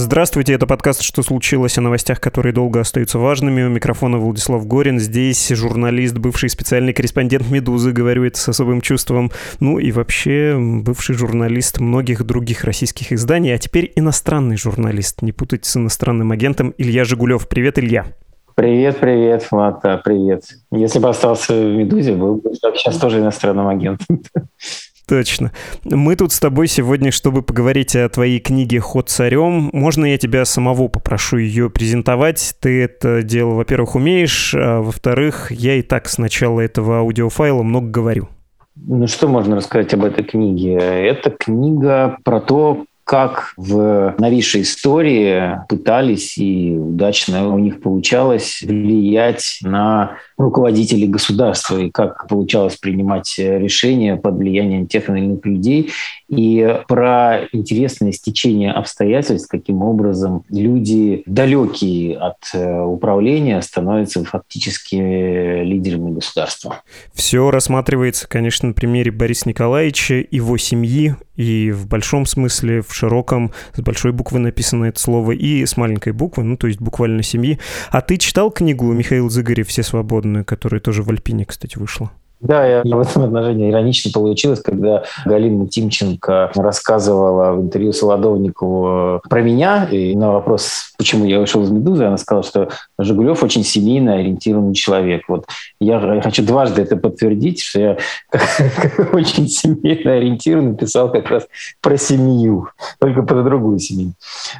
Здравствуйте, это подкаст «Что случилось?» о новостях, которые долго остаются важными. У микрофона Владислав Горин. Здесь журналист, бывший специальный корреспондент «Медузы», говорю это с особым чувством. Ну и вообще бывший журналист многих других российских изданий, а теперь иностранный журналист. Не путайте с иностранным агентом Илья Жигулев. Привет, Илья. Привет, привет, Влад, привет. Если бы остался в «Медузе», был бы сейчас тоже иностранным агентом. Точно. Мы тут с тобой сегодня, чтобы поговорить о твоей книге «Ход царем». Можно я тебя самого попрошу ее презентовать? Ты это дело, во-первых, умеешь, а во-вторых, я и так с начала этого аудиофайла много говорю. Ну что можно рассказать об этой книге? Это книга про то, как в новейшей истории пытались и удачно у них получалось влиять на руководителей государства и как получалось принимать решения под влиянием тех или иных людей, и про интересное стечение обстоятельств, каким образом люди, далекие от э, управления, становятся фактически лидерами государства. Все рассматривается, конечно, на примере Бориса Николаевича, его семьи, и в большом смысле, в широком, с большой буквы написано это слово, и с маленькой буквы, ну, то есть буквально семьи. А ты читал книгу Михаила Зыгоря «Все свободные», которая тоже в Альпине, кстати, вышла? Да, я в этом отношении иронично получилось, когда Галина Тимченко рассказывала в интервью Солодовникову про меня, и на вопрос, почему я вышел из «Медузы», она сказала, что Жигулев очень семейно ориентированный человек. Вот я хочу дважды это подтвердить, что я очень семейно ориентированный писал как раз про семью, только про другую семью.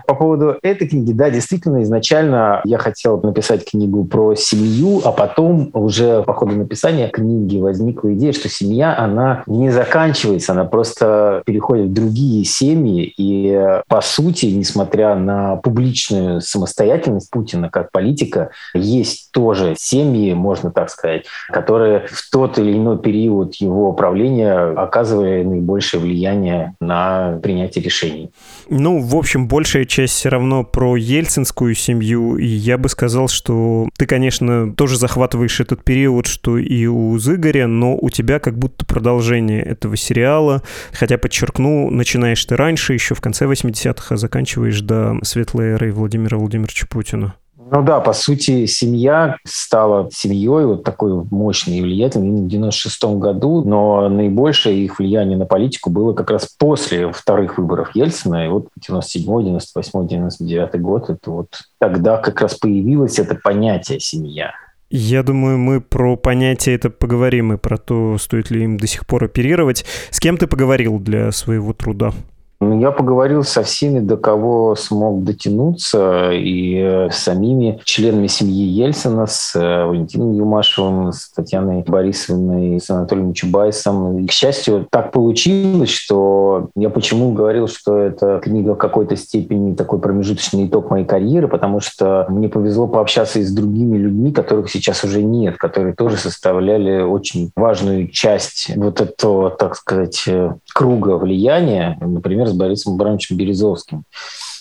По поводу этой книги, да, действительно, изначально я хотел написать книгу про семью, а потом уже по ходу написания книги возникла идея, что семья, она не заканчивается, она просто переходит в другие семьи. И, по сути, несмотря на публичную самостоятельность Путина как политика, есть тоже семьи, можно так сказать, которые в тот или иной период его правления оказывали наибольшее влияние на принятие решений. Ну, в общем, большая часть все равно про ельцинскую семью, и я бы сказал, что ты, конечно, тоже захватываешь этот период, что и у Зыгоря, но у тебя как будто продолжение этого сериала. Хотя, подчеркну, начинаешь ты раньше, еще в конце 80-х, а заканчиваешь до светлой эры Владимира Владимировича Путина. Ну да, по сути, семья стала семьей вот такой мощной и влиятельной в 96 году, но наибольшее их влияние на политику было как раз после вторых выборов Ельцина, и вот 97 98 99 год, это вот тогда как раз появилось это понятие «семья». Я думаю, мы про понятие это поговорим и про то, стоит ли им до сих пор оперировать. С кем ты поговорил для своего труда? Ну, я поговорил со всеми, до кого смог дотянуться, и э, с самими членами семьи Ельцина, с э, Валентином Юмашевым, с Татьяной Борисовной, с Анатолием Чубайсом. И, к счастью, так получилось, что я почему говорил, что это книга в какой-то степени такой промежуточный итог моей карьеры, потому что мне повезло пообщаться и с другими людьми, которых сейчас уже нет, которые тоже составляли очень важную часть вот этого, так сказать, э, круга влияния. Например, с Борисом Абрамовичем Березовским.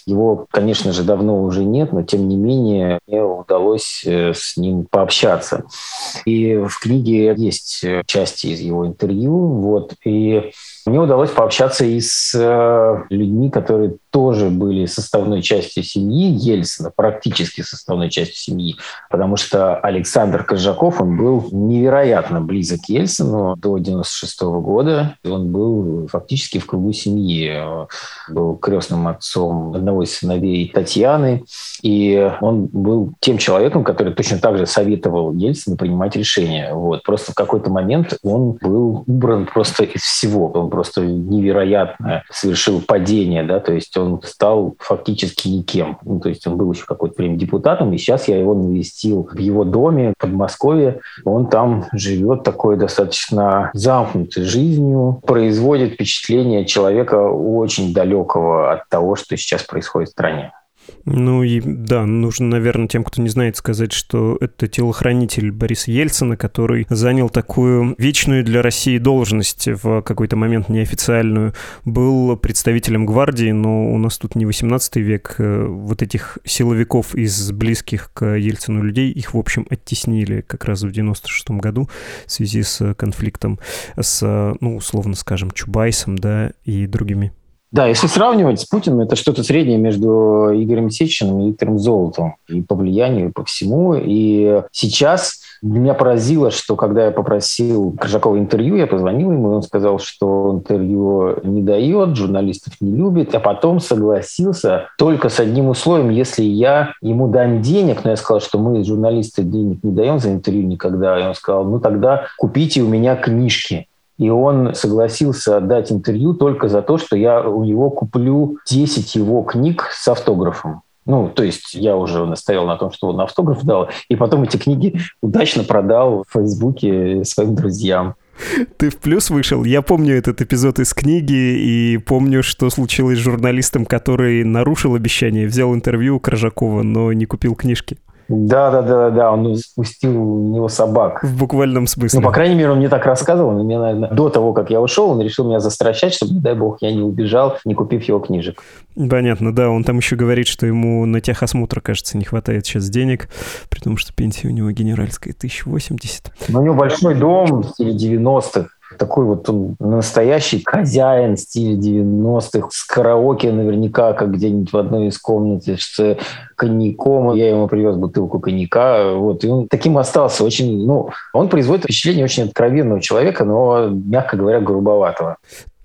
Его, конечно же, давно уже нет, но тем не менее мне удалось э, с ним пообщаться. И в книге есть части из его интервью. Вот, и мне удалось пообщаться и с э, людьми, которые тоже были составной частью семьи Ельцина, практически составной частью семьи, потому что Александр Кожаков, он был невероятно близок к Ельцину до 96 года. Он был фактически в кругу семьи. Был крестным отцом одного из сыновей Татьяны. И он был тем человеком, который точно так же советовал Ельцину принимать решения. Вот. Просто в какой-то момент он был убран просто из всего. Он просто невероятно совершил падение, да, то есть он стал фактически никем. Ну, то есть он был еще какое-то время депутатом, и сейчас я его навестил в его доме в Подмосковье. Он там живет такой достаточно замкнутой жизнью, производит впечатление человека очень далекого от того, что сейчас происходит в стране. Ну и да, нужно, наверное, тем, кто не знает, сказать, что это телохранитель Бориса Ельцина, который занял такую вечную для России должность в какой-то момент неофициальную. Был представителем гвардии, но у нас тут не 18 век. Э, вот этих силовиков из близких к Ельцину людей, их, в общем, оттеснили как раз в 96 году в связи с конфликтом с, ну, условно скажем, Чубайсом, да, и другими да, если сравнивать с Путиным, это что-то среднее между Игорем Сечиным и Виктором Золотом. И по влиянию, и по всему. И сейчас меня поразило, что когда я попросил Коржакова интервью, я позвонил ему, и он сказал, что интервью не дает, журналистов не любит, а потом согласился только с одним условием, если я ему дам денег, но я сказал, что мы, журналисты, денег не даем за интервью никогда, и он сказал, ну тогда купите у меня книжки и он согласился отдать интервью только за то, что я у него куплю 10 его книг с автографом. Ну, то есть я уже настоял на том, что он автограф дал, и потом эти книги удачно продал в Фейсбуке своим друзьям. Ты в плюс вышел? Я помню этот эпизод из книги и помню, что случилось с журналистом, который нарушил обещание, взял интервью у Коржакова, но не купил книжки. Да, да, да, да, он спустил у него собак. В буквальном смысле. Ну, по крайней мере, он мне так рассказывал. Он мне, наверное, до того, как я ушел, он решил меня застращать, чтобы, не дай бог, я не убежал, не купив его книжек. Понятно, да. Он там еще говорит, что ему на техосмотр, кажется, не хватает сейчас денег, при том, что пенсия у него генеральская 1080. Но у него большой дом в стиле 90-х такой вот он настоящий хозяин стиля 90-х, с караоке наверняка, как где-нибудь в одной из комнат, с коньяком. Я ему привез бутылку коньяка. Вот, и он таким остался. Очень, ну, он производит впечатление очень откровенного человека, но, мягко говоря, грубоватого.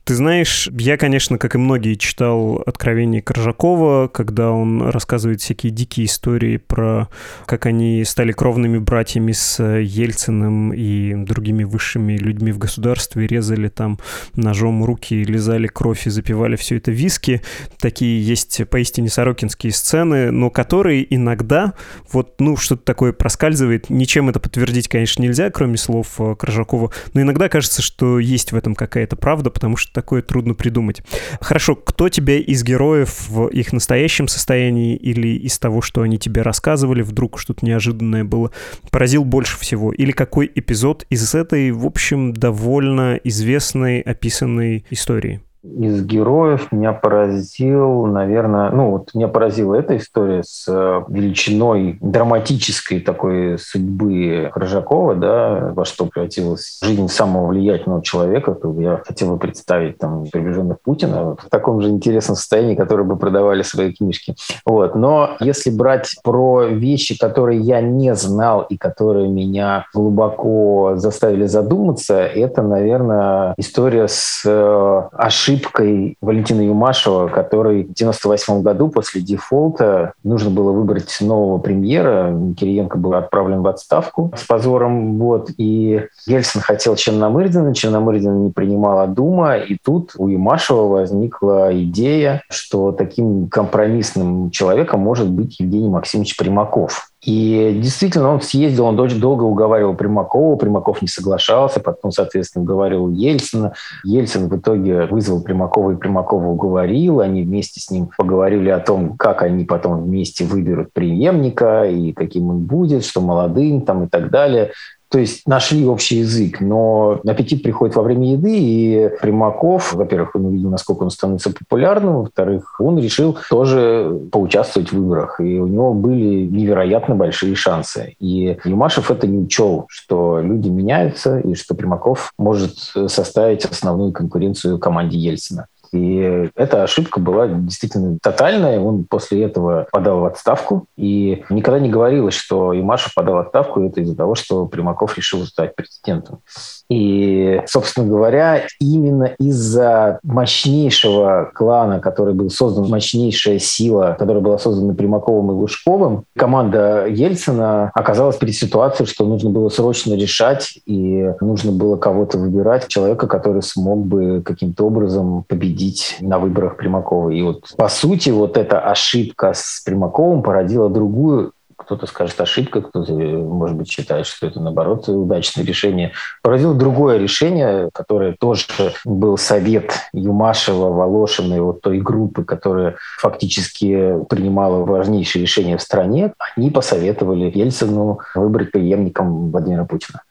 Ты знаешь, я, конечно, как и многие, читал «Откровение Коржакова», когда он рассказывает всякие дикие истории про как они стали кровными братьями с Ельциным и другими высшими людьми в государстве, резали там ножом руки, лизали кровь и запивали все это виски. Такие есть поистине сорокинские сцены, но которые иногда, вот, ну, что-то такое проскальзывает. Ничем это подтвердить, конечно, нельзя, кроме слов Коржакова, но иногда кажется, что есть в этом какая-то правда, потому что такое трудно придумать. Хорошо, кто тебя из героев в их настоящем состоянии или из того, что они тебе рассказывали, вдруг что-то неожиданное было, поразил больше всего? Или какой эпизод из этой, в общем, довольно известной, описанной истории? Из героев меня поразил, наверное, ну вот меня поразила эта история с э, величиной драматической такой судьбы Крыжакова, да, во что превратилась жизнь самого влиятельного человека, то я хотел бы представить там приближенных Путина в таком же интересном состоянии, которые бы продавали свои книжки. Вот. Но если брать про вещи, которые я не знал и которые меня глубоко заставили задуматься, это, наверное, история с э, ошибкой ошибкой Валентина Юмашева, который в 98 году после дефолта нужно было выбрать нового премьера. Кириенко был отправлен в отставку с позором. Вот, и Ельцин хотел Черномырдина, Черномырдина не принимала Дума, и тут у Юмашева возникла идея, что таким компромиссным человеком может быть Евгений Максимович Примаков. И действительно, он съездил, он очень долго уговаривал Примакова, Примаков не соглашался, потом, соответственно, уговаривал Ельцина. Ельцин в итоге вызвал Примакова и Примакова уговорил, они вместе с ним поговорили о том, как они потом вместе выберут преемника и каким он будет, что молодым там и так далее. То есть нашли общий язык, но аппетит приходит во время еды, и Примаков, во-первых, он увидел, насколько он становится популярным, во-вторых, он решил тоже поучаствовать в выборах, и у него были невероятно большие шансы. И Юмашев это не учел, что люди меняются, и что Примаков может составить основную конкуренцию команде Ельцина. И эта ошибка была действительно тотальная. Он после этого подал в отставку. И никогда не говорилось, что Имашев подал в отставку, это из-за того, что Примаков решил стать президентом. И, собственно говоря, именно из-за мощнейшего клана, который был создан, мощнейшая сила, которая была создана Примаковым и Лужковым, команда Ельцина оказалась перед ситуацией, что нужно было срочно решать, и нужно было кого-то выбирать, человека, который смог бы каким-то образом победить на выборах Примакова. И вот, по сути, вот эта ошибка с Примаковым породила другую кто-то скажет ошибка, кто-то, может быть, считает, что это, наоборот, удачное решение. Поразило другое решение, которое тоже был совет Юмашева, Волошина и вот той группы, которая фактически принимала важнейшие решения в стране. Они посоветовали Ельцину выбрать преемником Владимира Путина.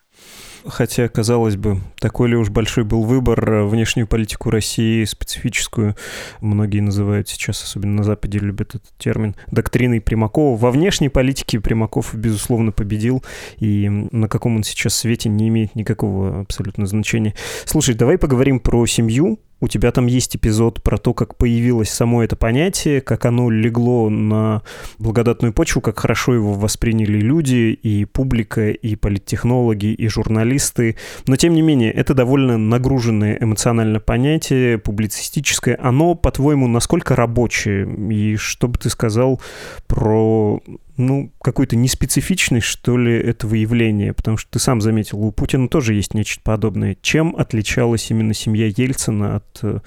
Хотя, казалось бы, такой ли уж большой был выбор э, внешнюю политику России, специфическую, многие называют сейчас, особенно на Западе, любят этот термин, доктриной Примакова. Во внешней политике Примаков, безусловно, победил, и на каком он сейчас свете не имеет никакого абсолютно значения. Слушай, давай поговорим про семью, у тебя там есть эпизод про то, как появилось само это понятие, как оно легло на благодатную почву, как хорошо его восприняли люди, и публика, и политтехнологи, и журналисты. Но, тем не менее, это довольно нагруженное эмоционально понятие, публицистическое. Оно, по-твоему, насколько рабочее? И что бы ты сказал про ну, какой-то неспецифичность, что ли, этого явления, потому что ты сам заметил, у Путина тоже есть нечто подобное. Чем отличалась именно семья Ельцина от, э,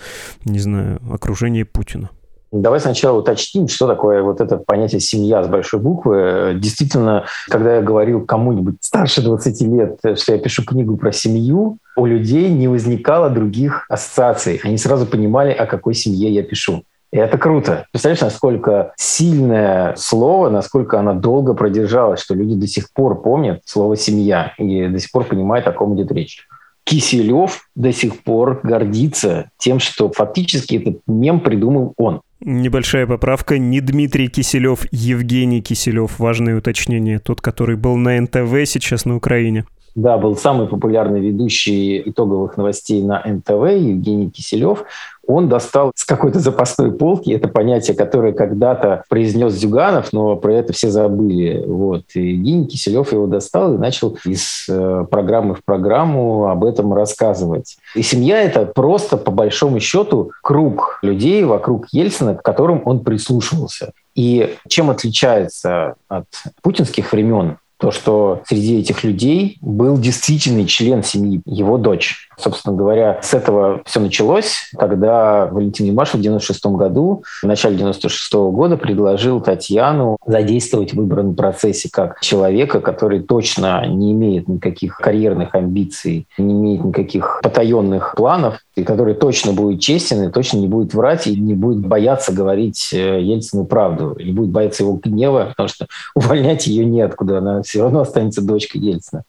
не знаю, окружения Путина? Давай сначала уточним, что такое вот это понятие «семья» с большой буквы. Действительно, когда я говорил кому-нибудь старше 20 лет, что я пишу книгу про семью, у людей не возникало других ассоциаций. Они сразу понимали, о какой семье я пишу. И это круто. Представляешь, насколько сильное слово, насколько оно долго продержалось, что люди до сих пор помнят слово «семья» и до сих пор понимают, о ком идет речь. Киселев до сих пор гордится тем, что фактически этот мем придумал он. Небольшая поправка. Не Дмитрий Киселев, Евгений Киселев. Важное уточнение. Тот, который был на НТВ, сейчас на Украине. Да, был самый популярный ведущий итоговых новостей на НТВ Евгений Киселев он достал с какой-то запасной полки это понятие, которое когда-то произнес Зюганов, но про это все забыли. Вот. И Евгений Киселев его достал и начал из э, программы в программу об этом рассказывать. И семья — это просто, по большому счету, круг людей вокруг Ельцина, к которым он прислушивался. И чем отличается от путинских времен то, что среди этих людей был действительный член семьи, его дочь. Собственно говоря, с этого все началось, когда Валентин Юмашев в 96 году, в начале 96 года предложил Татьяну задействовать в выборном процессе как человека, который точно не имеет никаких карьерных амбиций, не имеет никаких потаенных планов, и который точно будет честен и точно не будет врать и не будет бояться говорить э, Ельцину правду, не будет бояться его гнева, потому что увольнять ее неоткуда, она все равно останется дочкой Ельцина.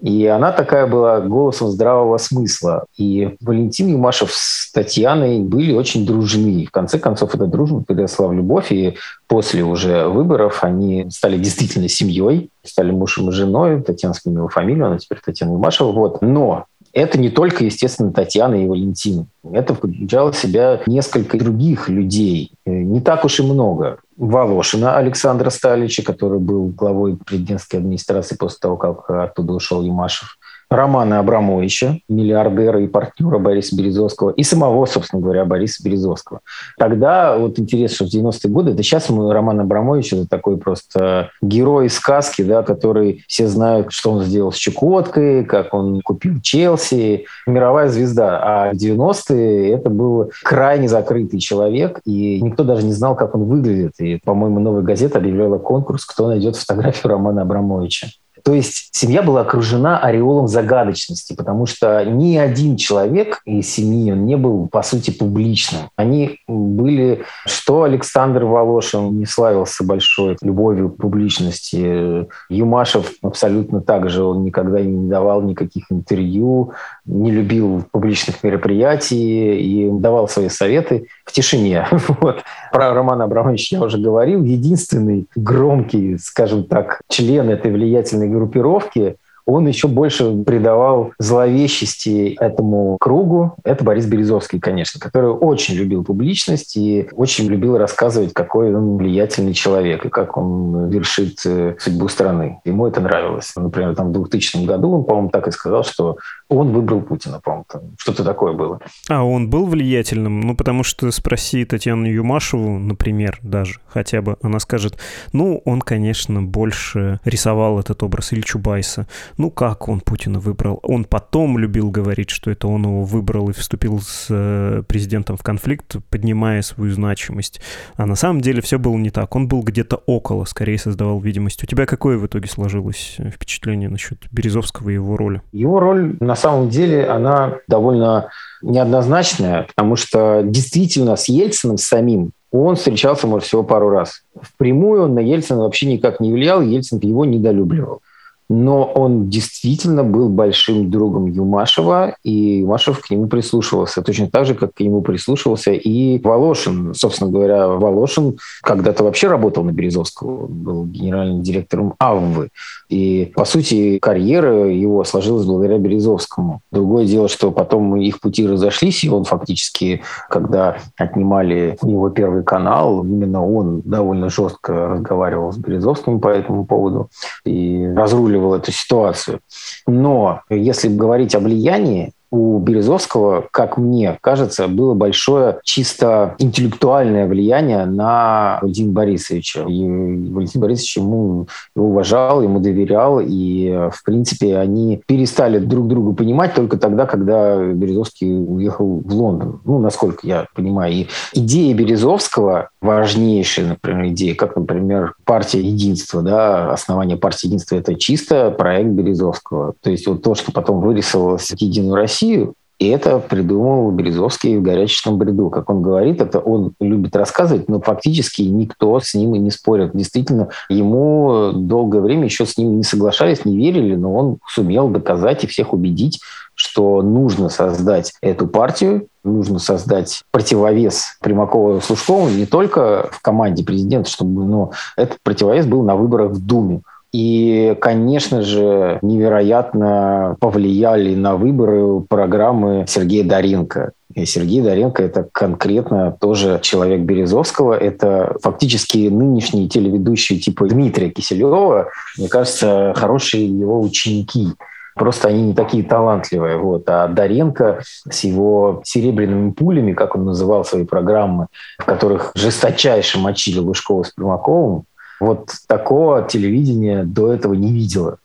И она такая была голосом здравого смысла. И Валентин Юмашев с Татьяной были очень дружны. В конце концов, эта дружба переросла в любовь, и после уже выборов они стали действительно семьей, стали мужем и женой. Татьяна сменила фамилию, она теперь Татьяна Юмашева. Вот. Но это не только, естественно, Татьяна и Валентин. Это включало в себя несколько других людей. Э, не так уж и много. Волошина Александра Сталича, который был главой президентской администрации после того, как оттуда ушел Ямашев. Романа Абрамовича, миллиардера и партнера Бориса Березовского, и самого, собственно говоря, Бориса Березовского. Тогда вот интересно, что в 90-е годы, это сейчас мы, Роман Абрамович, это такой просто герой сказки, да, который все знают, что он сделал с Чукоткой, как он купил Челси, мировая звезда. А в 90-е это был крайне закрытый человек, и никто даже не знал, как он выглядит. И, по-моему, «Новая газета» объявляла конкурс, кто найдет фотографию Романа Абрамовича. То есть семья была окружена ореолом загадочности, потому что ни один человек из семьи не был, по сути, публичным. Они были, что Александр Волошин не славился большой любовью к публичности. Юмашев абсолютно так же, он никогда не давал никаких интервью, не любил публичных мероприятий и давал свои советы в тишине. Вот. Про Романа Абрамовича я уже говорил. Единственный громкий, скажем так, член этой влиятельной группировки – он еще больше придавал зловещести этому кругу. Это Борис Березовский, конечно, который очень любил публичность и очень любил рассказывать, какой он влиятельный человек и как он вершит э, судьбу страны. Ему это нравилось. Например, там в 2000 году он, по-моему, так и сказал, что он выбрал Путина, по-моему, что-то такое было. А он был влиятельным? Ну, потому что спроси Татьяну Юмашеву, например, даже, хотя бы, она скажет, ну, он, конечно, больше рисовал этот образ или Чубайса. ну как он Путина выбрал? Он потом любил говорить, что это он его выбрал и вступил с э, президентом в конфликт, поднимая свою значимость. А на самом деле все было не так. Он был где-то около, скорее создавал видимость. У тебя какое в итоге сложилось впечатление насчет Березовского и его роли? Его роль, на самом деле, она довольно неоднозначная, потому что действительно с Ельциным самим он встречался, может, всего пару раз. Впрямую он на Ельцина вообще никак не влиял, Ельцин его недолюбливал но он действительно был большим другом Юмашева, и Юмашев к нему прислушивался, точно так же, как к нему прислушивался и Волошин. Собственно говоря, Волошин когда-то вообще работал на Березовского, был генеральным директором АВВы. И, по сути, карьера его сложилась благодаря Березовскому. Другое дело, что потом их пути разошлись, и он фактически, когда отнимали его первый канал, именно он довольно жестко разговаривал с Березовским по этому поводу и разруливал эту ситуацию. Но если говорить о влиянии, у Березовского, как мне кажется, было большое чисто интеллектуальное влияние на Валентина Борисовича. И Валентин Борисович ему его уважал, ему доверял, и, в принципе, они перестали друг друга понимать только тогда, когда Березовский уехал в Лондон. Ну, насколько я понимаю. И идея Березовского, важнейшая, например, идея, как, например, партия единства, да, основание партии единства – это чисто проект Березовского. То есть вот то, что потом вырисовалось в Единую Россию, Россию, и это придумал Березовский в «Горячечном бреду». Как он говорит, это он любит рассказывать, но фактически никто с ним и не спорит. Действительно, ему долгое время еще с ним не соглашались, не верили, но он сумел доказать и всех убедить, что нужно создать эту партию, нужно создать противовес Примакова Служкову не только в команде президента, чтобы, но этот противовес был на выборах в Думе. И, конечно же, невероятно повлияли на выборы программы Сергея Даренко. И Сергей Даренко – это конкретно тоже человек Березовского. Это фактически нынешние телеведущие типа Дмитрия Киселева. Мне кажется, хорошие его ученики. Просто они не такие талантливые. Вот. А Даренко с его серебряными пулями, как он называл свои программы, в которых жесточайше мочили Лужкова с Примаковым, вот такого телевидения до этого не видела.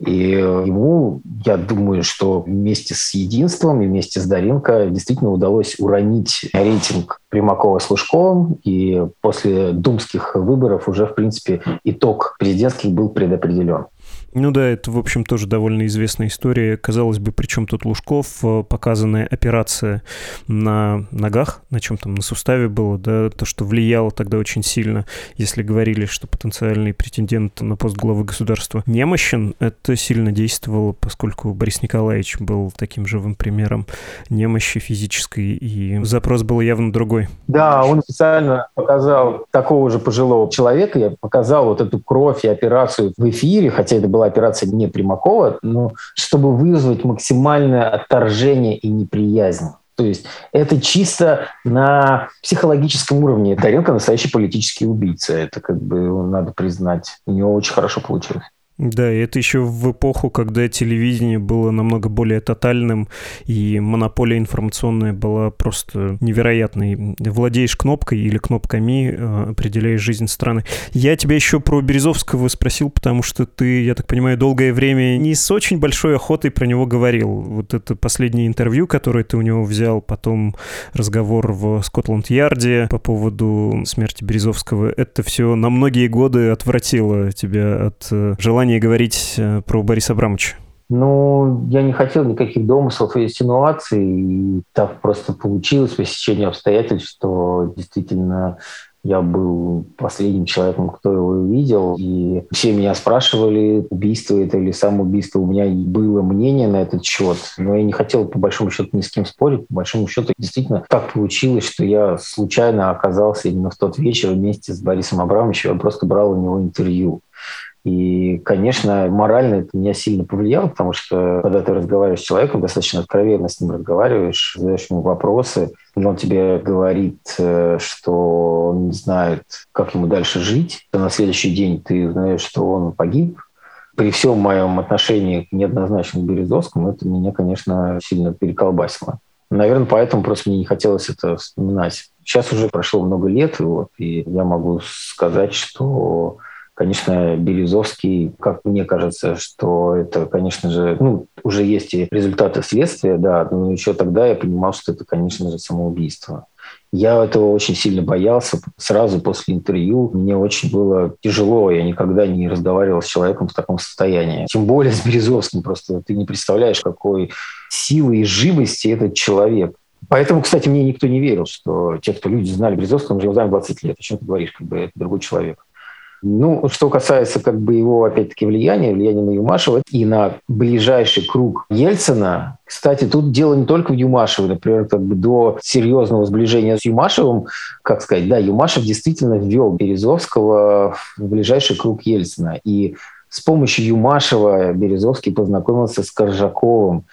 И ему, я думаю, что вместе с Единством и вместе с Даренко действительно удалось уронить рейтинг Примакова с Лужковым. И после думских выборов уже, в принципе, итог президентских был предопределен. Ну да, это, в общем, тоже довольно известная история. Казалось бы, при чем тут Лужков? Э, показанная операция на ногах, на чем там, на суставе было, да, то, что влияло тогда очень сильно, если говорили, что потенциальный претендент на пост главы государства немощен, это сильно действовало, поскольку Борис Николаевич был таким живым примером немощи физической, и запрос был явно другой. Да, он специально показал такого же пожилого человека, я показал вот эту кровь и операцию в эфире, хотя это была операция не Примакова, но чтобы вызвать максимальное отторжение и неприязнь. То есть это чисто на психологическом уровне. Таренко настоящий политический убийца. Это как бы надо признать. У него очень хорошо получилось. Да, и это еще в эпоху, когда телевидение было намного более тотальным, и монополия информационная была просто невероятной. Владеешь кнопкой или кнопками, э, определяешь жизнь страны. Я тебя еще про Березовского спросил, потому что ты, я так понимаю, долгое время не с очень большой охотой про него говорил. Вот это последнее интервью, которое ты у него взял, потом разговор в Скотланд-Ярде по поводу смерти Березовского, это все на многие годы отвратило тебя от э, желания желание говорить э, про Бориса Абрамовича? Ну, я не хотел никаких домыслов и инсинуаций. И так просто получилось по сечению обстоятельств, что действительно я был последним человеком, кто его видел. И все меня спрашивали, убийство это или самоубийство. У меня было мнение на этот счет, но я не хотел по большому счету ни с кем спорить. По большому счету действительно так получилось, что я случайно оказался именно в тот вечер вместе с Борисом Абрамовичем. Я просто брал у него интервью. И, конечно, морально это меня сильно повлияло, потому что когда ты разговариваешь с человеком, достаточно откровенно с ним разговариваешь, задаешь ему вопросы, и он тебе говорит, э, что он не знает, как ему дальше жить, то на следующий день ты узнаешь, что он погиб, при всем моем отношении к неоднозначному Березовскому, это меня, конечно, сильно переколбасило. Наверное, поэтому просто мне не хотелось это вспоминать. Сейчас уже прошло много лет, вот, и я могу сказать, что Конечно, Березовский, как мне кажется, что это, конечно же, ну, уже есть и результаты следствия, да, но еще тогда я понимал, что это, конечно же, самоубийство. Я этого очень сильно боялся. Сразу после интервью мне очень было тяжело. Я никогда не разговаривал с человеком в таком состоянии. Тем более с Березовским. Просто ты не представляешь, какой силы и живости этот человек. Поэтому, кстати, мне никто не верил, что те, кто люди знали Березовского, мы его знаем 20 лет. О чем ты говоришь? Как бы это другой человек. Ну, что касается как бы его, опять-таки, влияния, влияния на Юмашева и на ближайший круг Ельцина, кстати, тут дело не только в Юмашеве. Например, как бы до серьезного сближения с Юмашевым, как сказать, да, Юмашев действительно ввел Березовского в ближайший круг Ельцина. И с помощью Юмашева Березовский познакомился с Коржаковым,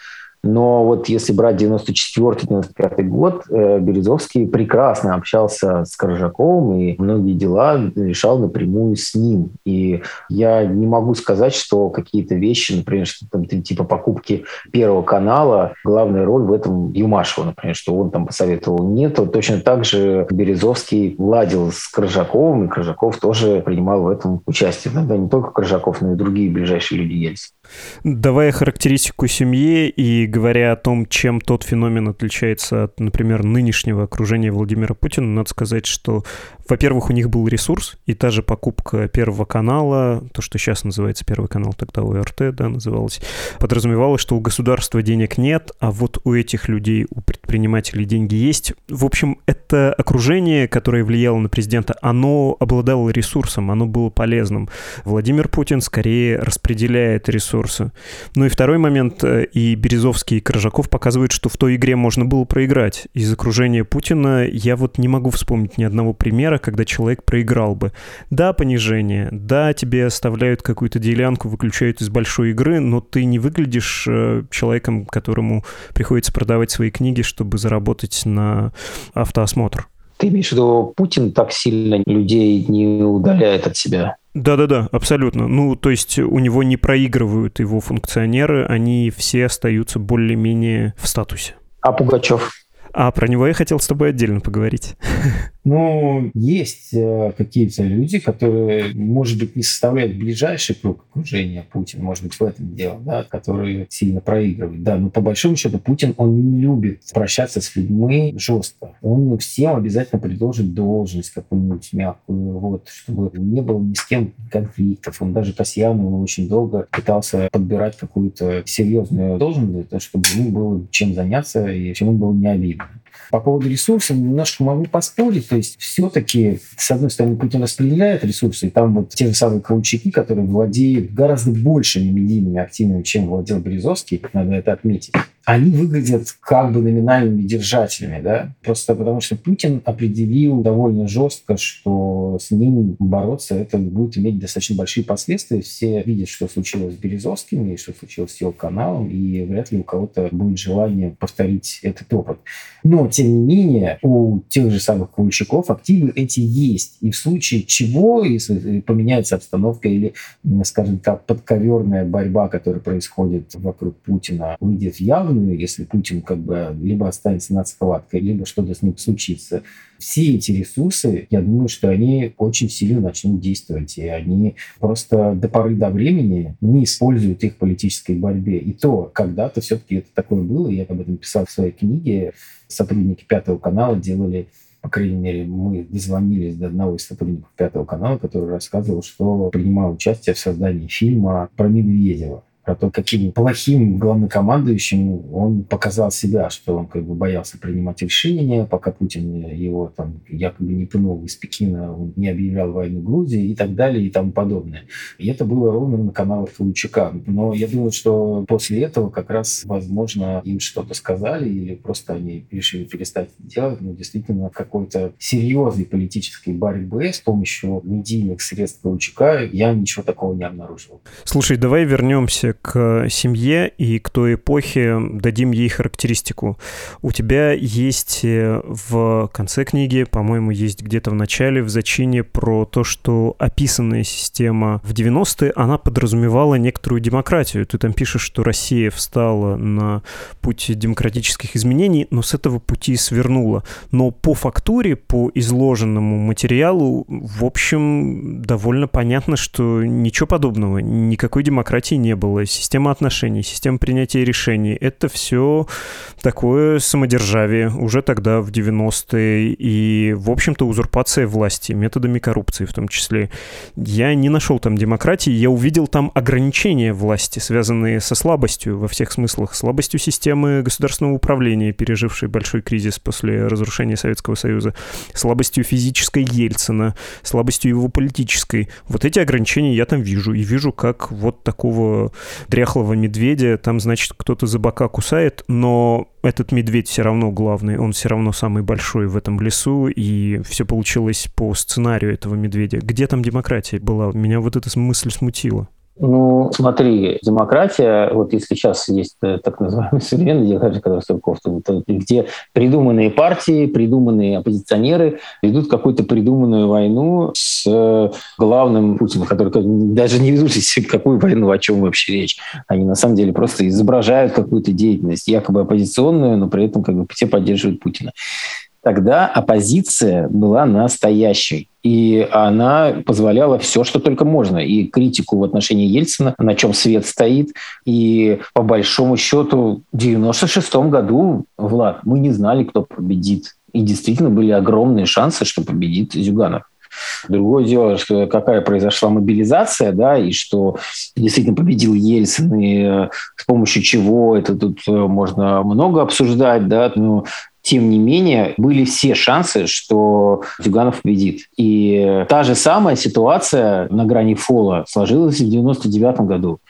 но вот если брать 94-95 год, э, Березовский прекрасно общался с Коржаковым и многие дела решал напрямую с ним. И я не могу сказать, что какие-то вещи, например, что там типа покупки Первого канала, главная роль в этом Юмашева, например, что он там посоветовал. Нет, вот точно так же Березовский ладил с Коржаковым, и Коржаков тоже принимал в этом участие. Иногда не только Коржаков, но и другие ближайшие люди Ельцина. Давая характеристику семье и говоря о том, чем тот феномен отличается от, например, нынешнего окружения Владимира Путина, надо сказать, что, во-первых, у них был ресурс, и та же покупка Первого канала, то, что сейчас называется Первый канал, тогда УРТ, да, называлось, подразумевало, что у государства денег нет, а вот у этих людей, у предпринимателей деньги есть. В общем, это окружение, которое влияло на президента, оно обладало ресурсом, оно было полезным. Владимир Путин скорее распределяет ресурсы. Ну и второй момент, э, и Березовский, и Коржаков показывают, что в той игре можно было проиграть. Из окружения Путина я вот не могу вспомнить ни одного примера, когда человек проиграл бы. Да, понижение, да, тебе оставляют какую-то делянку, выключают из большой игры, но ты не выглядишь э, человеком, которому приходится продавать свои книги, чтобы заработать на автоосмотр. Ты имеешь в виду, Путин так сильно людей не удаляет от себя? Да-да-да, абсолютно. Ну, то есть у него не проигрывают его функционеры, они все остаются более-менее в статусе. А Пугачев? А про него я хотел с тобой отдельно поговорить. Ну, есть э, какие-то люди, которые, может быть, не составляют ближайший круг окружения Путина, может быть, в этом дело, да, которые сильно проигрывают. Да, но по большому счету Путин, он не любит прощаться с людьми жестко. Он всем обязательно предложит должность какую-нибудь мягкую, вот, чтобы не было ни с кем конфликтов. Он даже Касьяну очень долго пытался подбирать какую-то серьезную должность, чтобы ему было чем заняться и чем он был не обиден. По поводу ресурсов немножко могу поспорить. То есть все-таки, с одной стороны, Путин распределяет ресурсы, и там вот те же самые Ковальчуки, которые владеют гораздо большими медийными активами, чем владел Березовский, надо это отметить они выглядят как бы номинальными держателями, да, просто потому что Путин определил довольно жестко, что с ним бороться это будет иметь достаточно большие последствия. Все видят, что случилось с Березовским и что случилось с его каналом, и вряд ли у кого-то будет желание повторить этот опыт. Но, тем не менее, у тех же самых Ковальчуков активы эти есть. И в случае чего, если поменяется обстановка или, скажем так, подковерная борьба, которая происходит вокруг Путина, выйдет явно, явную, если Путин как бы либо останется над схваткой, либо что-то с ним случится. Все эти ресурсы, я думаю, что они очень сильно начнут действовать, и они просто до поры до времени не используют их в политической борьбе. И то, когда-то все-таки это такое было, я об этом писал в своей книге, сотрудники Пятого канала делали по крайней мере, мы дозвонились до одного из сотрудников Пятого канала, который рассказывал, что принимал участие в создании фильма про Медведева про то, каким плохим главнокомандующим он показал себя, что он как бы боялся принимать решения, пока Путин его там якобы не пнул из Пекина, он не объявлял войну Грузии и так далее и тому подобное. И это было ровно на каналах Лучака. Но я думаю, что после этого как раз, возможно, им что-то сказали или просто они решили перестать делать, но действительно какой-то серьезной политической борьбы с помощью медийных средств Лучака я ничего такого не обнаружил. Слушай, давай вернемся к семье и к той эпохе, дадим ей характеристику. У тебя есть э, в конце книги, по-моему, есть где-то в начале, в зачине про то, что описанная система в 90-е, она подразумевала некоторую демократию. Ты там пишешь, что Россия встала на путь демократических изменений, но с этого пути свернула. Но по фактуре, по изложенному материалу, в общем, довольно понятно, что ничего подобного, никакой демократии не было. Система отношений, система принятия решений — это все такое самодержавие уже тогда, в 90-е, и, в общем-то, узурпация власти методами коррупции в том числе. Я не нашел там демократии, я увидел там ограничения власти, связанные со слабостью во всех смыслах, слабостью системы государственного управления, пережившей большой кризис после разрушения Советского Союза, слабостью физической Ельцина, слабостью его политической. Вот эти ограничения я там вижу. И вижу, как вот такого дряхлого медведя там, значит, кто-то за бока кусает, но этот медведь все равно главный, он все равно самый большой в этом лесу, и все получилось по сценарию этого медведя. Где там демократия была? Меня вот эта мысль смутила. Ну, смотри, демократия, вот если сейчас есть э, так называемая современная демократия, которая Сурков, где придуманные партии, придуманные оппозиционеры ведут какую-то придуманную войну с э, главным Путиным, который даже не ведут какую войну, о чем вообще речь. Они на самом деле просто изображают какую-то деятельность, якобы оппозиционную, но при этом как бы все поддерживают Путина. Тогда оппозиция была настоящей. И она позволяла все, что только можно. И критику в отношении Ельцина, на чем свет стоит. И по большому счету в 96 году, Влад, мы не знали, кто победит. И действительно были огромные шансы, что победит Зюганов. Другое дело, что какая произошла мобилизация, да, и что действительно победил Ельцин, и э, с помощью чего это тут э, можно много обсуждать, да, но тем не менее, были все шансы, что Зюганов победит. И та же самая ситуация на грани фола сложилась в 99 году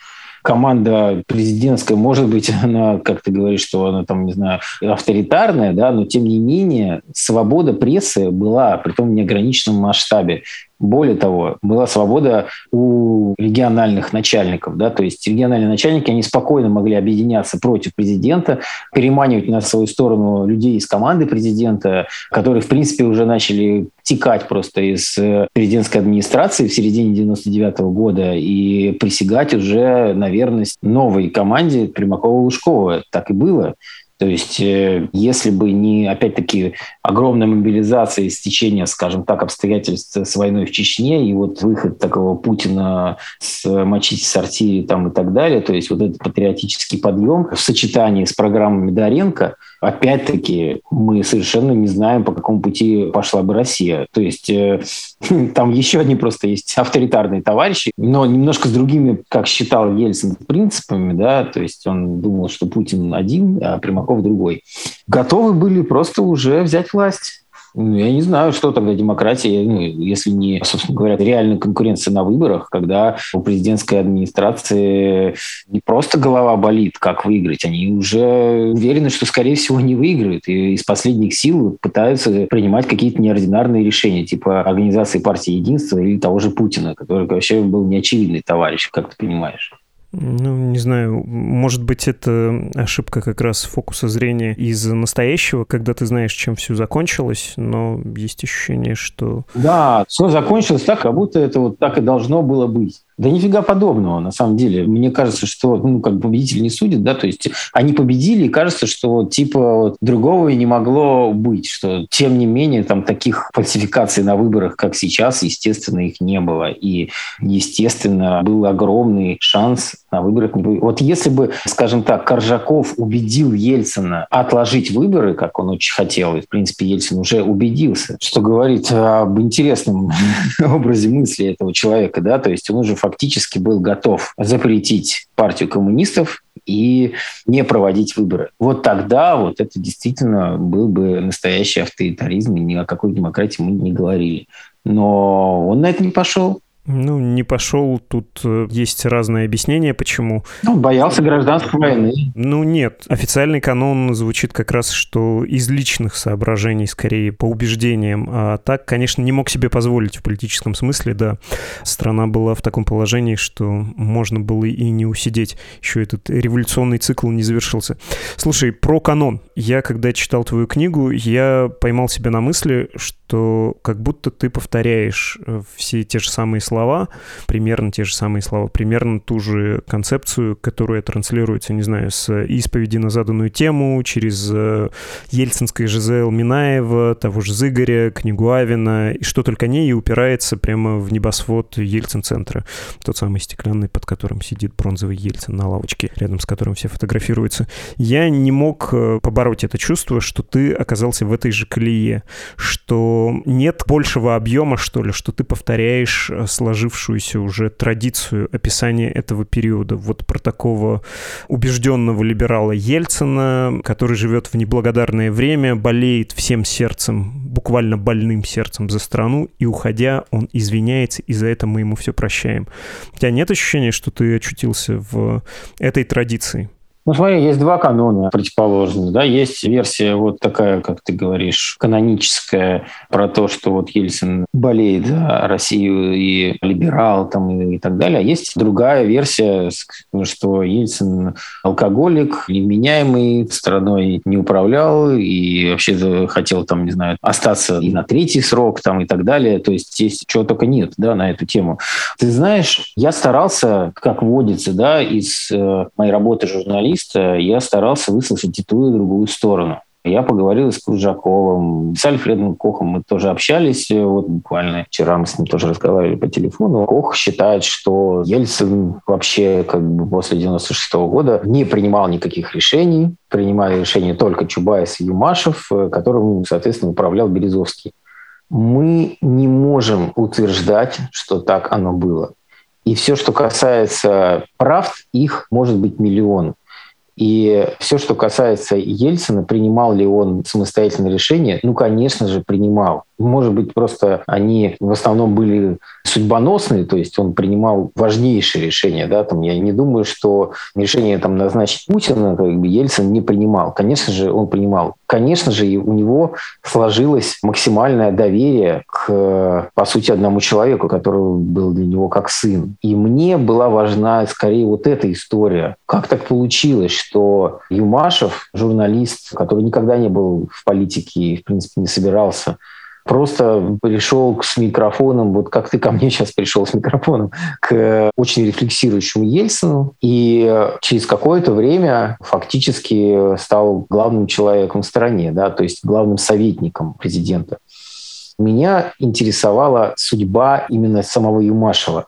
команда президентская, может быть, она, как ты говоришь, что она там, не знаю, авторитарная, да, но тем не менее свобода прессы была, при том в неограниченном масштабе. Более того, была свобода у региональных начальников. Да? То есть региональные начальники, они спокойно могли объединяться против президента, переманивать на свою сторону людей из команды президента, которые, в принципе, уже начали текать просто из э, президентской администрации в середине 99 -го года и присягать уже на верность новой команде Примакова-Лужкова. Так и было. То есть, э, если бы не, опять-таки, огромная мобилизация и стечение, скажем так, обстоятельств с войной в Чечне и вот выход такого Путина с мочить сортири там и так далее, то есть вот этот патриотический подъем в сочетании с программой Доренко – опять-таки, мы совершенно не знаем, по какому пути пошла бы Россия. То есть э, там еще одни просто есть авторитарные товарищи, но немножко с другими, как считал Ельцин, принципами, да, то есть он думал, что Путин один, а Примаков другой. Готовы были просто уже взять власть. Ну, я не знаю, что тогда демократия, ну, если не, собственно говоря, реальная конкуренция на выборах, когда у президентской администрации не просто голова болит, как выиграть, они уже уверены, что, скорее всего, не выиграют, и из последних сил пытаются принимать какие-то неординарные решения, типа организации партии единства или того же Путина, который вообще был неочевидный товарищ, как ты понимаешь. Ну, не знаю, может быть, это ошибка как раз фокуса зрения из настоящего, когда ты знаешь, чем все закончилось, но есть ощущение, что... Да, все закончилось так, как будто это вот так и должно было быть. Да нифига подобного, на самом деле. Мне кажется, что ну, как победитель не судит, да, то есть они победили, и кажется, что типа вот, другого и не могло быть, что тем не менее там таких фальсификаций на выборах, как сейчас, естественно, их не было. И, естественно, был огромный шанс на выборах не Вот если бы, скажем так, Коржаков убедил Ельцина отложить выборы, как он очень хотел, и, в принципе, Ельцин уже убедился, что говорит об интересном образе мысли этого человека, да, то есть он уже фактически был готов запретить партию коммунистов и не проводить выборы. Вот тогда вот это действительно был бы настоящий авторитаризм, и ни о какой демократии мы не говорили. Но он на это не пошел. Ну, не пошел, тут э, есть разные объяснения, почему. Ну, боялся гражданской войны. Ну, нет. Официальный канон звучит как раз, что из личных соображений, скорее, по убеждениям. А так, конечно, не мог себе позволить в политическом смысле, да. Страна была в таком положении, что можно было и не усидеть. Еще этот революционный цикл не завершился. Слушай, про канон. Я, когда читал твою книгу, я поймал себя на мысли, что как будто ты повторяешь э, все те же самые слова, примерно те же самые слова, примерно ту же концепцию, которая транслируется, не знаю, с исповеди на заданную тему, через э, Ельцинское ЖЗЛ Минаева, того же Зыгоря, книгу Авина, и что только не, и упирается прямо в небосвод Ельцин-центра, тот самый стеклянный, под которым сидит бронзовый Ельцин на лавочке, рядом с которым все фотографируются. Я не мог э, побороть это чувство, что ты оказался в этой же колее, что нет большего объема, что ли, что ты повторяешь сложившуюся уже традицию описания этого периода. Вот про такого убежденного либерала Ельцина, который живет в неблагодарное время, болеет всем сердцем, буквально больным сердцем за страну, и уходя, он извиняется, и за это мы ему все прощаем. У тебя нет ощущения, что ты очутился в этой традиции? Ну, смотри, есть два канона противоположных. Да? Есть версия вот такая, как ты говоришь, каноническая, про то, что вот Ельцин болеет за Россию и либерал там, и, и так далее. А есть другая версия, что Ельцин алкоголик, неменяемый, страной не управлял и вообще хотел там, не знаю, остаться и на третий срок там и так далее. То есть здесь чего только нет да, на эту тему. Ты знаешь, я старался, как водится, да, из э, моей работы журналиста, журналиста, я старался выслушать и ту, и другую сторону. Я поговорил с Кружаковым, с Альфредом Кохом мы тоже общались. Вот буквально вчера мы с ним тоже разговаривали по телефону. Кох считает, что Ельцин вообще как бы после 96 -го года не принимал никаких решений. Принимали решения только Чубайс и Юмашев, которым, соответственно, управлял Березовский. Мы не можем утверждать, что так оно было. И все, что касается прав, их может быть миллион. И все, что касается Ельцина, принимал ли он самостоятельное решение, ну, конечно же, принимал. Может быть, просто они в основном были судьбоносные, то есть он принимал важнейшие решения. Да? Там, я не думаю, что решение там, назначить Путина как бы, Ельцин не принимал. Конечно же, он принимал. Конечно же, у него сложилось максимальное доверие к, по сути, одному человеку, который был для него как сын. И мне была важна скорее вот эта история. Как так получилось, что Юмашев, журналист, который никогда не был в политике и, в принципе, не собирался, просто пришел с микрофоном, вот как ты ко мне сейчас пришел с микрофоном, к очень рефлексирующему Ельцину, и через какое-то время фактически стал главным человеком в стране, да, то есть главным советником президента. Меня интересовала судьба именно самого Юмашева.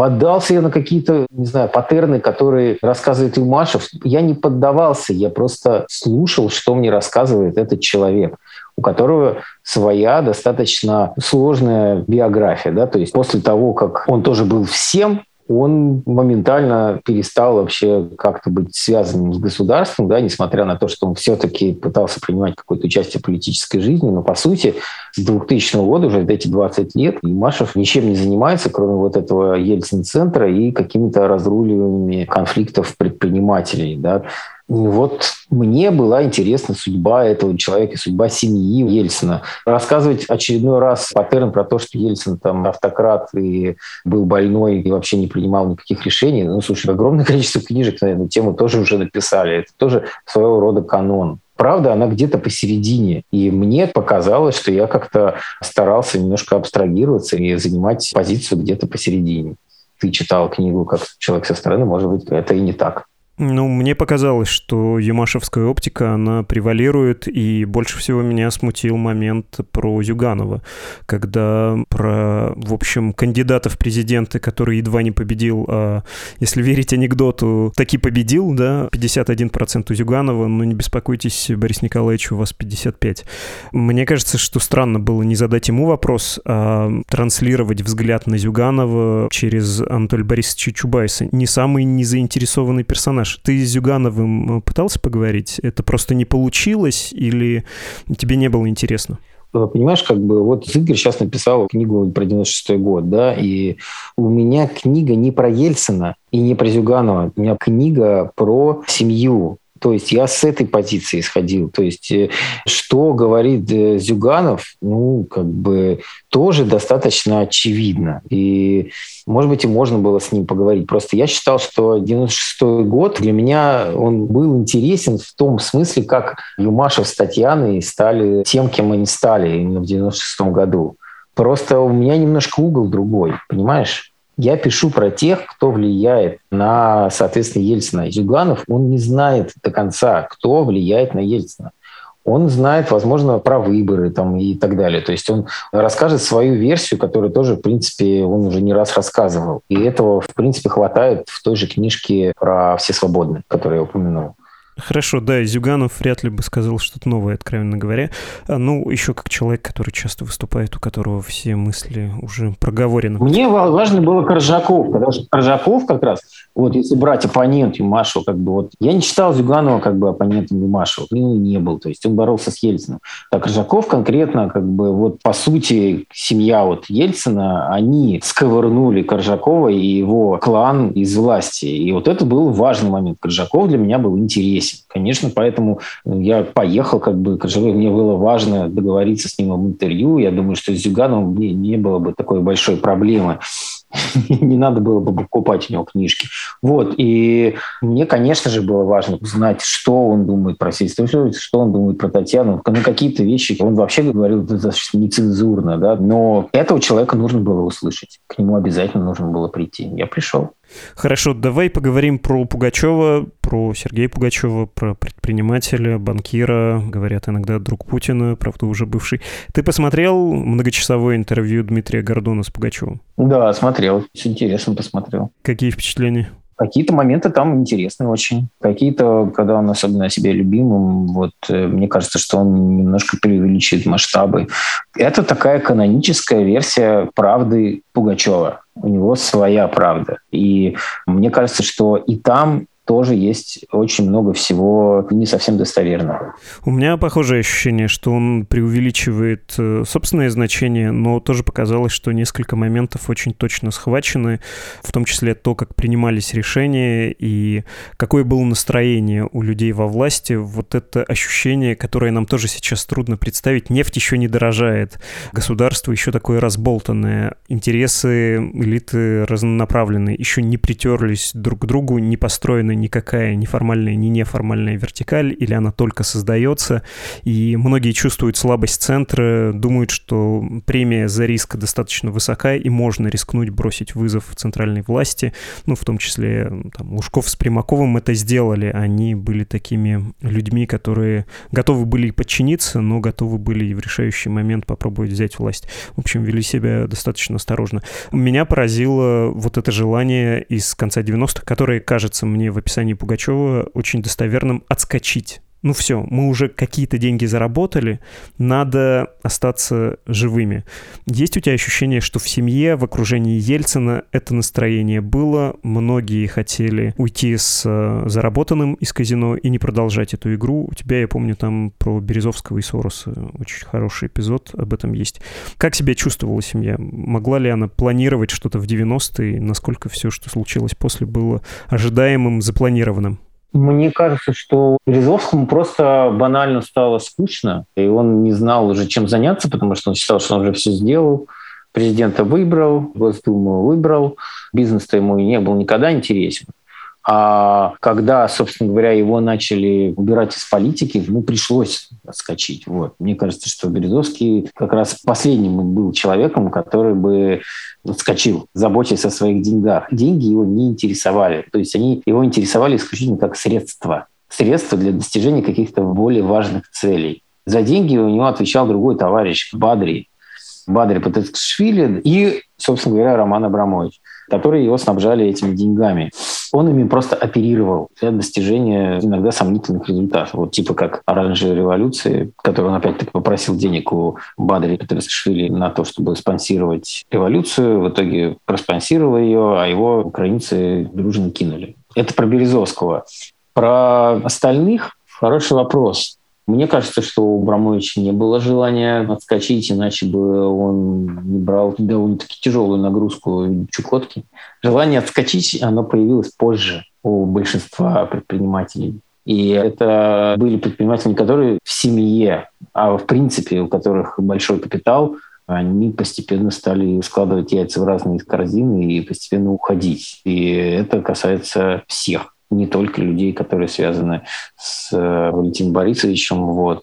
Поддался я на какие-то, не знаю, паттерны, которые рассказывает Юмашев. Я не поддавался, я просто слушал, что мне рассказывает этот человек у которого своя достаточно сложная биография. Да? То есть после того, как он тоже был всем, он моментально перестал вообще как-то быть связанным с государством, да, несмотря на то, что он все-таки пытался принимать какое-то участие в политической жизни, но по сути с 2000 года, уже эти 20 лет, Машев ничем не занимается, кроме вот этого Ельцин-центра и какими-то разруливаниями конфликтов предпринимателей. Да. Вот мне была интересна судьба этого человека, судьба семьи Ельцина. Рассказывать очередной раз паттерн про то, что Ельцин там автократ и был больной и вообще не принимал никаких решений. Ну, слушай, огромное количество книжек на эту тему тоже уже написали. Это тоже своего рода канон правда, она где-то посередине. И мне показалось, что я как-то старался немножко абстрагироваться и занимать позицию где-то посередине. Ты читал книгу как человек со стороны, может быть, это и не так. Ну, мне показалось, что юмашевская оптика, она превалирует, и больше всего меня смутил момент про Зюганова, когда про, в общем, кандидата в президенты, который едва не победил, а, если верить анекдоту, таки победил, да, 51% у Зюганова, но не беспокойтесь, Борис Николаевич, у вас 55. Мне кажется, что странно было не задать ему вопрос, а транслировать взгляд на Зюганова через Анатолия Борисовича Чубайса. Не самый незаинтересованный персонаж Саш, ты с Зюгановым э, пытался поговорить? Это просто не получилось или тебе не было интересно? понимаешь, как бы вот Игорь сейчас написал книгу про 96 год, да, и у меня книга не про Ельцина и не про Зюганова, у меня книга про семью, то есть я с этой позиции исходил. То есть э, что говорит э, Зюганов, ну, как бы тоже достаточно очевидно. И, может быть, и можно было с ним поговорить. Просто я считал, что 96 год для меня он был интересен в том смысле, как Юмашев с Татьяной стали тем, кем они стали именно в 96 году. Просто у меня немножко угол другой, понимаешь? Я пишу про тех, кто влияет на, соответственно, Ельцина. Зюганов, он не знает до конца, кто влияет на Ельцина. Он знает, возможно, про выборы там, и так далее. То есть он расскажет свою версию, которую тоже, в принципе, он уже не раз рассказывал. И этого, в принципе, хватает в той же книжке про «Все свободны», которую я упомянул. Хорошо, да, Зюганов вряд ли бы сказал что-то новое, откровенно говоря. А, ну, еще как человек, который часто выступает, у которого все мысли уже проговорены. Мне важно было Коржаков, потому что Коржаков как раз, вот если брать оппонент Юмашева, как бы вот, я не считал Зюганова как бы оппонентом Юмашева, ну, не был, то есть он боролся с Ельцином. А Коржаков конкретно, как бы вот по сути, семья вот Ельцина, они сковырнули Коржакова и его клан из власти. И вот это был важный момент. Коржаков для меня был интересен интересен. Конечно, поэтому я поехал, как бы, мне было важно договориться с ним об интервью. Я думаю, что с Зюгановым мне не было бы такой большой проблемы. не надо было бы покупать у него книжки. Вот, и мне, конечно же, было важно узнать, что он думает про сельство, что он думает про Татьяну. Ну, какие-то вещи он вообще говорил достаточно нецензурно, да, но этого человека нужно было услышать. К нему обязательно нужно было прийти. Я пришел. Хорошо, давай поговорим про Пугачева, про Сергея Пугачева, про предпринимателя, банкира, говорят иногда друг Путина, правда уже бывший. Ты посмотрел многочасовое интервью Дмитрия Гордона с Пугачевым? Да, смотрел, с интересом посмотрел. Какие впечатления? Какие-то моменты там интересные очень. Какие-то, когда он особенно о себе любимым, вот э, мне кажется, что он немножко преувеличивает масштабы. Это такая каноническая версия правды Пугачева. У него своя правда. И мне кажется, что и там, тоже есть очень много всего не совсем достоверного. У меня похожее ощущение, что он преувеличивает э, собственное значение, но тоже показалось, что несколько моментов очень точно схвачены, в том числе то, как принимались решения и какое было настроение у людей во власти. Вот это ощущение, которое нам тоже сейчас трудно представить. Нефть еще не дорожает, государство еще такое разболтанное, интересы элиты разнонаправленные, еще не притерлись друг к другу, не построены никакая ни формальная, ни неформальная вертикаль, или она только создается. И многие чувствуют слабость центра, думают, что премия за риск достаточно высока, и можно рискнуть бросить вызов центральной власти. Ну, в том числе там, Лужков с Примаковым это сделали. Они были такими людьми, которые готовы были подчиниться, но готовы были и в решающий момент попробовать взять власть. В общем, вели себя достаточно осторожно. Меня поразило вот это желание из конца 90-х, которое кажется мне в описании Пугачева очень достоверным отскочить ну все, мы уже какие-то деньги заработали, надо остаться живыми. Есть у тебя ощущение, что в семье, в окружении Ельцина это настроение было, многие хотели уйти с э, заработанным из казино и не продолжать эту игру. У тебя, я помню, там про Березовского и Сороса очень хороший эпизод об этом есть. Как себя чувствовала семья? Могла ли она планировать что-то в 90-е? Насколько все, что случилось после, было ожидаемым, запланированным? Мне кажется, что Березовскому просто банально стало скучно, и он не знал уже, чем заняться, потому что он считал, что он уже все сделал. Президента выбрал, Госдуму выбрал, бизнес-то ему не был никогда интересен. А когда, собственно говоря, его начали убирать из политики, ему пришлось отскочить. Вот. Мне кажется, что Березовский как раз последним был человеком, который бы отскочил, заботясь о своих деньгах. Деньги его не интересовали. То есть они его интересовали исключительно как средство. Средство для достижения каких-то более важных целей. За деньги у него отвечал другой товарищ Бадри. Бадри Патекшвили и, собственно говоря, Роман Абрамович, которые его снабжали этими деньгами он ими просто оперировал для достижения иногда сомнительных результатов. Вот типа как оранжевая революция, которую он опять-таки попросил денег у Бадри Петросишвили на то, чтобы спонсировать революцию. В итоге проспонсировал ее, а его украинцы дружно кинули. Это про Березовского. Про остальных хороший вопрос. Мне кажется, что у Брамовича не было желания отскочить, иначе бы он не брал довольно-таки тяжелую нагрузку Чукотки. Желание отскочить, оно появилось позже у большинства предпринимателей. И это были предприниматели, которые в семье, а в принципе, у которых большой капитал, они постепенно стали складывать яйца в разные корзины и постепенно уходить. И это касается всех не только людей, которые связаны с э, Валентином Борисовичем. Вот.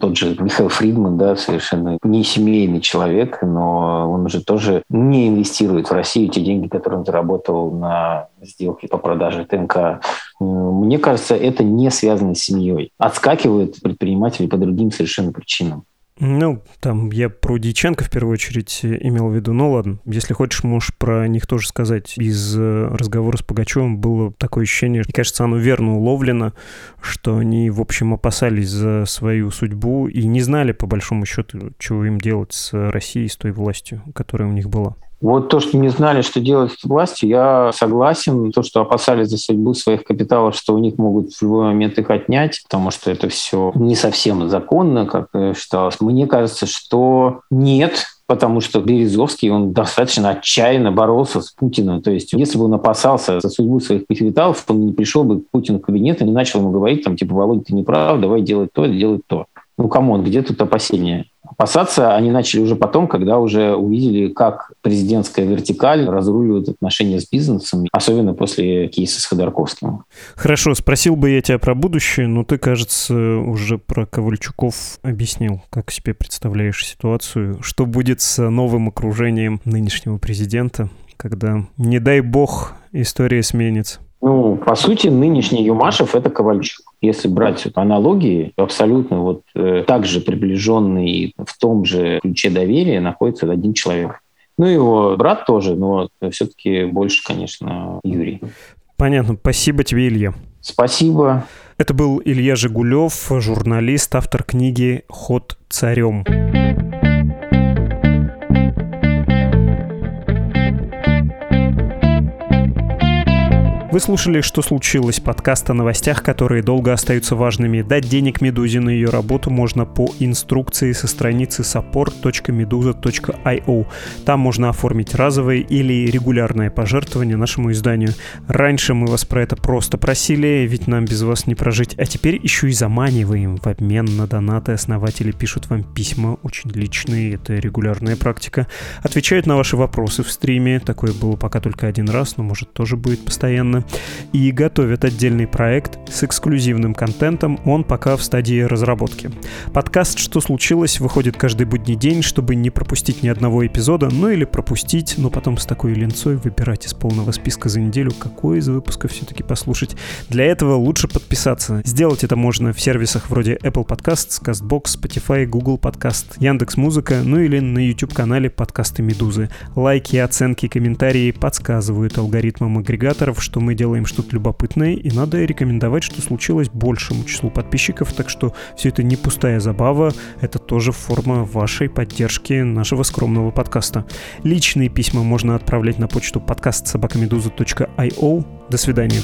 Тот же Михаил Фридман, да, совершенно не семейный человек, но он уже тоже не инвестирует в Россию те деньги, которые он заработал на сделке по продаже ТНК. Мне кажется, это не связано с семьей. Отскакивают предприниматели по другим совершенно причинам. Ну, там я про Дьяченко в первую очередь имел в виду. Ну ладно, если хочешь, можешь про них тоже сказать. Из э, разговора с Пугачевым было такое ощущение, и кажется, оно верно уловлено, что они, в общем, опасались за свою судьбу и не знали, по большому счету, чего им делать с Россией, с той властью, которая у них была. Вот то, что не знали, что делать с властью, я согласен. То, что опасались за судьбу своих капиталов, что у них могут в любой момент их отнять, потому что это все не совсем законно, как считалось. Мне кажется, что нет, потому что Березовский, он достаточно отчаянно боролся с Путиным. То есть, если бы он опасался за судьбу своих капиталов, он не пришел бы к Путину в кабинет и не начал ему говорить, там, типа, Володя, ты не прав, давай делать то, делать то. Ну, come on, где тут опасения? Опасаться они начали уже потом, когда уже увидели, как президентская вертикаль разруливает отношения с бизнесом, особенно после кейса с Ходорковским. Хорошо, спросил бы я тебя про будущее, но ты, кажется, уже про Ковальчуков объяснил, как себе представляешь ситуацию, что будет с новым окружением нынешнего президента, когда, не дай бог, история сменится. Ну, по сути, нынешний Юмашев – это Ковальчук. Если брать вот аналогии, абсолютно вот э, так же приближенный в том же ключе доверия находится один человек. Ну, его брат тоже, но все-таки больше, конечно, Юрий. Понятно. Спасибо тебе, Илья. Спасибо. Это был Илья Жигулев, журналист, автор книги «Ход царем». Вы слушали «Что случилось?» подкаст о новостях, которые долго остаются важными. Дать денег Медузе на ее работу можно по инструкции со страницы support.meduza.io. Там можно оформить разовые или регулярные пожертвования нашему изданию. Раньше мы вас про это просто просили, ведь нам без вас не прожить. А теперь еще и заманиваем. В обмен на донаты основатели пишут вам письма, очень личные, это регулярная практика. Отвечают на ваши вопросы в стриме. Такое было пока только один раз, но может тоже будет постоянно и готовят отдельный проект с эксклюзивным контентом, он пока в стадии разработки. Подкаст «Что случилось?» выходит каждый будний день, чтобы не пропустить ни одного эпизода, ну или пропустить, но потом с такой линцой выбирать из полного списка за неделю, какой из выпусков все-таки послушать. Для этого лучше подписаться. Сделать это можно в сервисах вроде Apple Podcasts, CastBox, Spotify, Google Podcast, Яндекс Музыка, ну или на YouTube-канале подкасты Медузы. Лайки, оценки, комментарии подсказывают алгоритмам агрегаторов, что мы делаем что-то любопытное, и надо рекомендовать, что случилось большему числу подписчиков, так что все это не пустая забава, это тоже форма вашей поддержки нашего скромного подкаста. Личные письма можно отправлять на почту подкаст собакамедуза.io. До свидания.